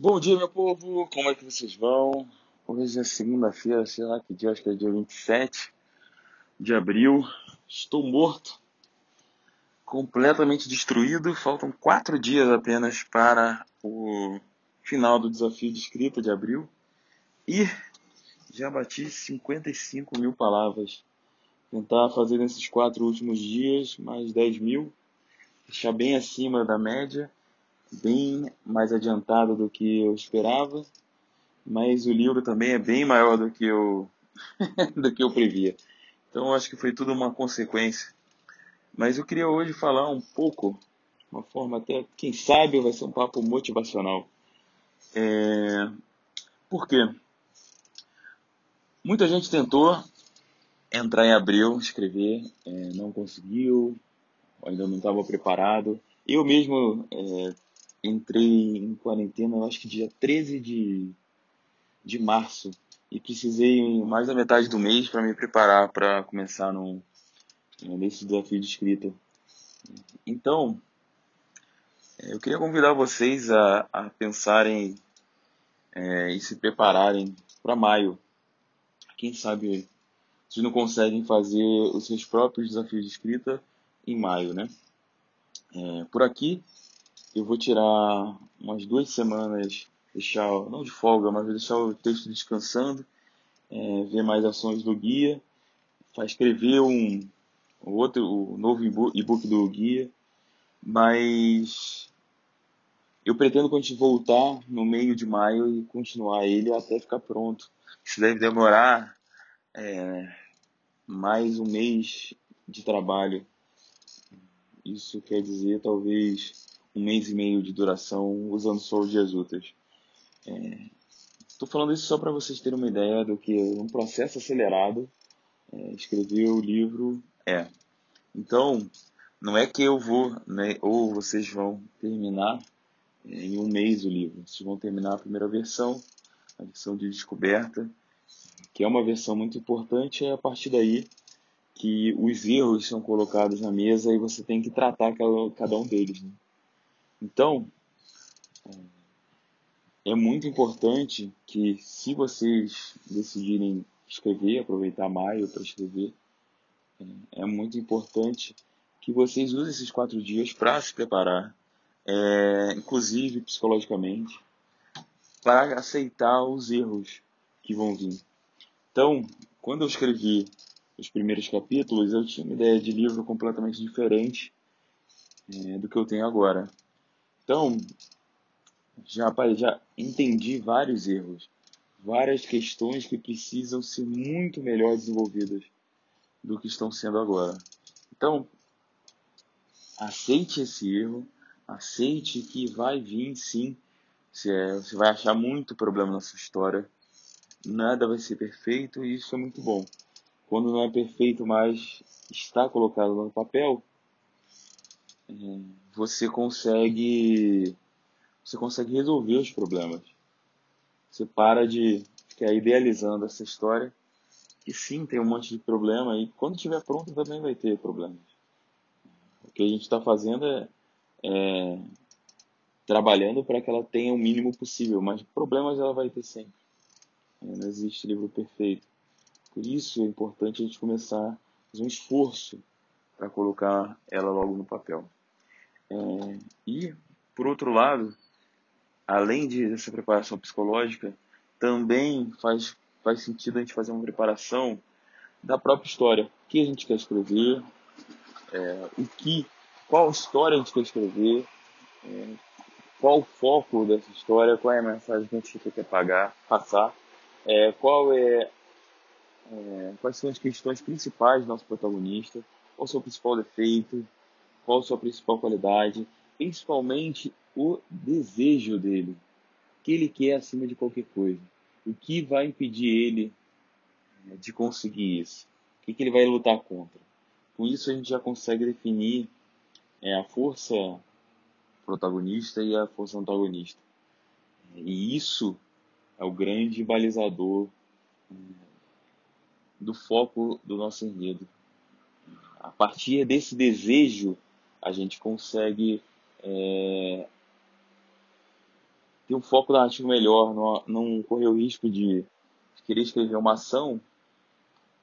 Bom dia, meu povo, como é que vocês vão? Hoje é segunda-feira, sei lá que dia, acho que é dia 27 de abril. Estou morto, completamente destruído. Faltam quatro dias apenas para o final do desafio de escrita de abril. E já bati 55 mil palavras. Tentar fazer nesses quatro últimos dias mais 10 mil, deixar bem acima da média bem mais adiantado do que eu esperava, mas o livro também é bem maior do que eu, do que eu previa. Então acho que foi tudo uma consequência. Mas eu queria hoje falar um pouco, uma forma até, quem sabe vai ser um papo motivacional. É... Por quê? Muita gente tentou entrar em abril, escrever, é, não conseguiu, ainda não estava preparado. Eu mesmo é, entrei em quarentena, eu acho que dia 13 de, de março, e precisei mais da metade do mês para me preparar para começar no, nesse desafio de escrita. Então, é, eu queria convidar vocês a, a pensarem é, e se prepararem para maio. Quem sabe vocês não conseguem fazer os seus próprios desafios de escrita em maio, né? É, por aqui, eu vou tirar umas duas semanas, deixar, não de folga, mas deixar o texto descansando, é, ver mais ações do guia, escrever um outro, o novo e-book do guia, mas eu pretendo quando a gente voltar no meio de maio e continuar ele até ficar pronto. Isso deve demorar é, mais um mês de trabalho. Isso quer dizer talvez um mês e meio de duração usando só os dias úteis. Estou é, falando isso só para vocês terem uma ideia do que um processo acelerado é, escrever o livro é. Então, não é que eu vou, né, ou vocês vão terminar é, em um mês o livro. Vocês vão terminar a primeira versão, a versão de descoberta, que é uma versão muito importante, é a partir daí que os erros são colocados na mesa e você tem que tratar cada um deles. Né? Então, é muito importante que, se vocês decidirem escrever, aproveitar maio para escrever, é muito importante que vocês usem esses quatro dias para se preparar, é, inclusive psicologicamente, para aceitar os erros que vão vir. Então, quando eu escrevi os primeiros capítulos, eu tinha uma ideia de livro completamente diferente é, do que eu tenho agora. Então, já, já entendi vários erros, várias questões que precisam ser muito melhor desenvolvidas do que estão sendo agora. Então, aceite esse erro, aceite que vai vir sim, você, vai achar muito problema na sua história, nada vai ser perfeito e isso é muito bom. Quando não é perfeito, mas está colocado no papel, você consegue você consegue resolver os problemas. Você para de ficar idealizando essa história que sim tem um monte de problema e quando estiver pronto também vai ter problemas. O que a gente está fazendo é, é trabalhando para que ela tenha o mínimo possível, mas problemas ela vai ter sempre. Não existe livro perfeito. Por isso é importante a gente começar a fazer um esforço para colocar ela logo no papel. É, e, por outro lado, além de, dessa preparação psicológica, também faz, faz sentido a gente fazer uma preparação da própria história. O que a gente quer escrever, é, o que, qual história a gente quer escrever, é, qual o foco dessa história, qual é a mensagem que a gente quer pagar, passar, é, qual é, é, quais são as questões principais do nosso protagonista, qual o seu principal defeito, qual sua principal qualidade, principalmente o desejo dele, o que ele quer acima de qualquer coisa, o que vai impedir ele né, de conseguir isso, o que, ele vai lutar contra. Com isso a gente já consegue definir é, a força protagonista e a força antagonista. E isso é o grande balizador é, do foco do nosso enredo. A partir desse desejo, a gente consegue é, ter um foco narrativo melhor, não, não correr o risco de querer escrever uma ação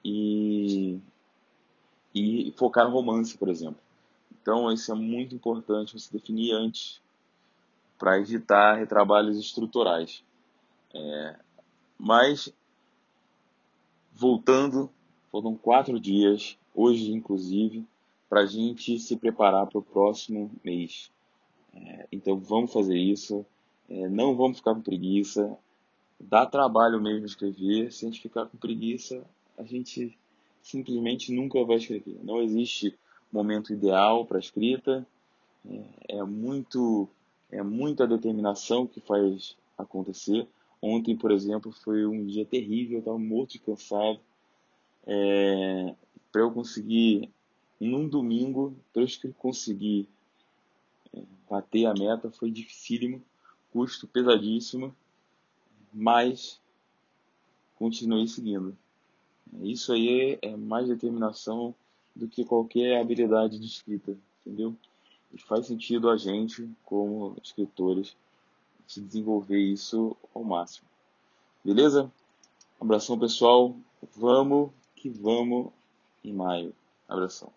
e, e focar no romance, por exemplo. Então, isso é muito importante você definir antes para evitar retrabalhos estruturais. É, mas, voltando, foram quatro dias, hoje inclusive, para a gente se preparar para o próximo mês. É, então, vamos fazer isso. É, não vamos ficar com preguiça. Dá trabalho mesmo escrever. Se a gente ficar com preguiça, a gente simplesmente nunca vai escrever. Não existe momento ideal para escrita. É, é muito é muita determinação que faz acontecer. Ontem, por exemplo, foi um dia terrível, eu estava morto cansado. É, para eu conseguir, num domingo, para eu conseguir é, bater a meta, foi dificílimo custo pesadíssimo, mas continuei seguindo. Isso aí é mais determinação do que qualquer habilidade de escrita, entendeu? E faz sentido a gente, como escritores, se desenvolver isso ao máximo. Beleza? Abração pessoal, vamos que vamos em maio. Abração.